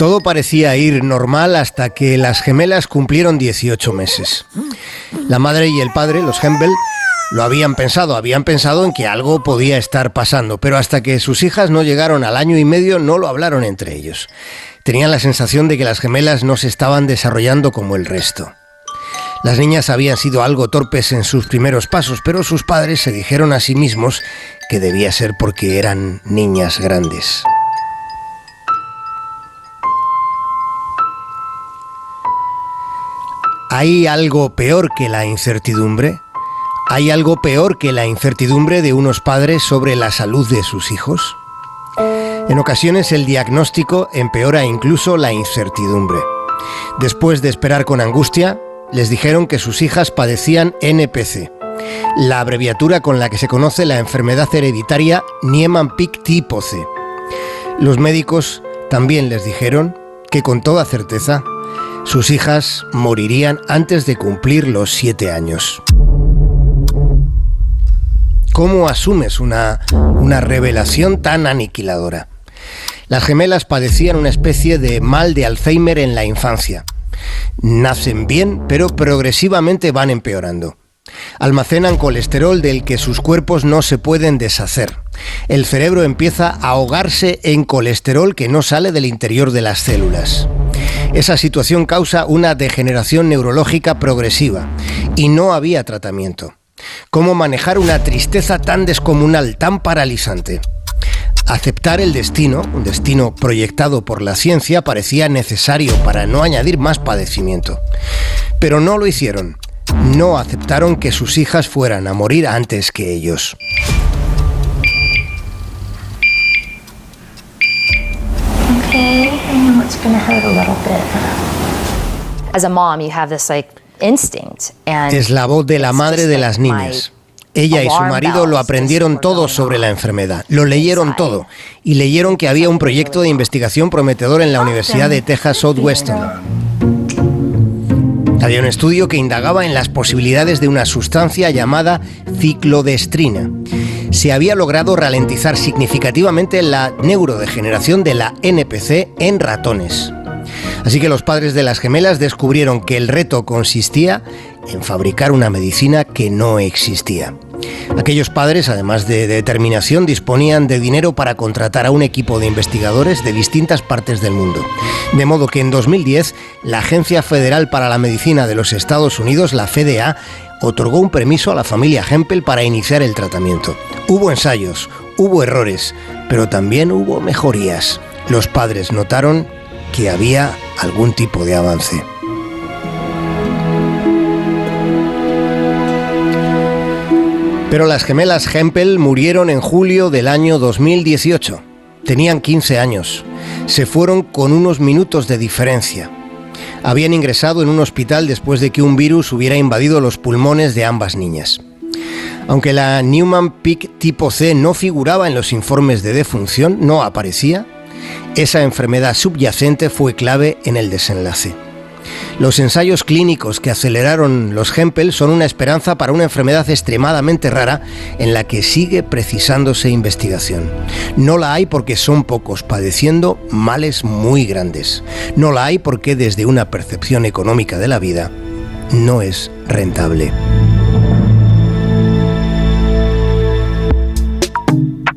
Todo parecía ir normal hasta que las gemelas cumplieron 18 meses. La madre y el padre, los Hempel, lo habían pensado, habían pensado en que algo podía estar pasando, pero hasta que sus hijas no llegaron al año y medio no lo hablaron entre ellos. Tenían la sensación de que las gemelas no se estaban desarrollando como el resto. Las niñas habían sido algo torpes en sus primeros pasos, pero sus padres se dijeron a sí mismos que debía ser porque eran niñas grandes. ¿Hay algo peor que la incertidumbre? ¿Hay algo peor que la incertidumbre de unos padres sobre la salud de sus hijos? En ocasiones el diagnóstico empeora incluso la incertidumbre. Después de esperar con angustia, les dijeron que sus hijas padecían NPC, la abreviatura con la que se conoce la enfermedad hereditaria Niemann-Pick tipo C. Los médicos también les dijeron que con toda certeza sus hijas morirían antes de cumplir los siete años. ¿Cómo asumes una, una revelación tan aniquiladora? Las gemelas padecían una especie de mal de Alzheimer en la infancia. Nacen bien, pero progresivamente van empeorando. Almacenan colesterol del que sus cuerpos no se pueden deshacer. El cerebro empieza a ahogarse en colesterol que no sale del interior de las células. Esa situación causa una degeneración neurológica progresiva y no había tratamiento. ¿Cómo manejar una tristeza tan descomunal, tan paralizante? Aceptar el destino, un destino proyectado por la ciencia, parecía necesario para no añadir más padecimiento. Pero no lo hicieron. No aceptaron que sus hijas fueran a morir antes que ellos. Es la voz de la madre de las niñas. Ella y su marido lo aprendieron todo sobre la enfermedad, lo leyeron todo y leyeron que había un proyecto de investigación prometedor en la Universidad de Texas Southwestern. Había un estudio que indagaba en las posibilidades de una sustancia llamada ciclodestrina. Se había logrado ralentizar significativamente la neurodegeneración de la NPC en ratones. Así que los padres de las gemelas descubrieron que el reto consistía en fabricar una medicina que no existía. Aquellos padres, además de determinación, disponían de dinero para contratar a un equipo de investigadores de distintas partes del mundo. De modo que en 2010, la Agencia Federal para la Medicina de los Estados Unidos, la FDA, otorgó un permiso a la familia Hempel para iniciar el tratamiento. Hubo ensayos, hubo errores, pero también hubo mejorías. Los padres notaron que había algún tipo de avance. Pero las gemelas Hempel murieron en julio del año 2018. Tenían 15 años. Se fueron con unos minutos de diferencia. Habían ingresado en un hospital después de que un virus hubiera invadido los pulmones de ambas niñas. Aunque la Newman Peak tipo C no figuraba en los informes de defunción, no aparecía, esa enfermedad subyacente fue clave en el desenlace. Los ensayos clínicos que aceleraron los Hempel son una esperanza para una enfermedad extremadamente rara en la que sigue precisándose investigación. No la hay porque son pocos padeciendo males muy grandes. No la hay porque desde una percepción económica de la vida no es rentable.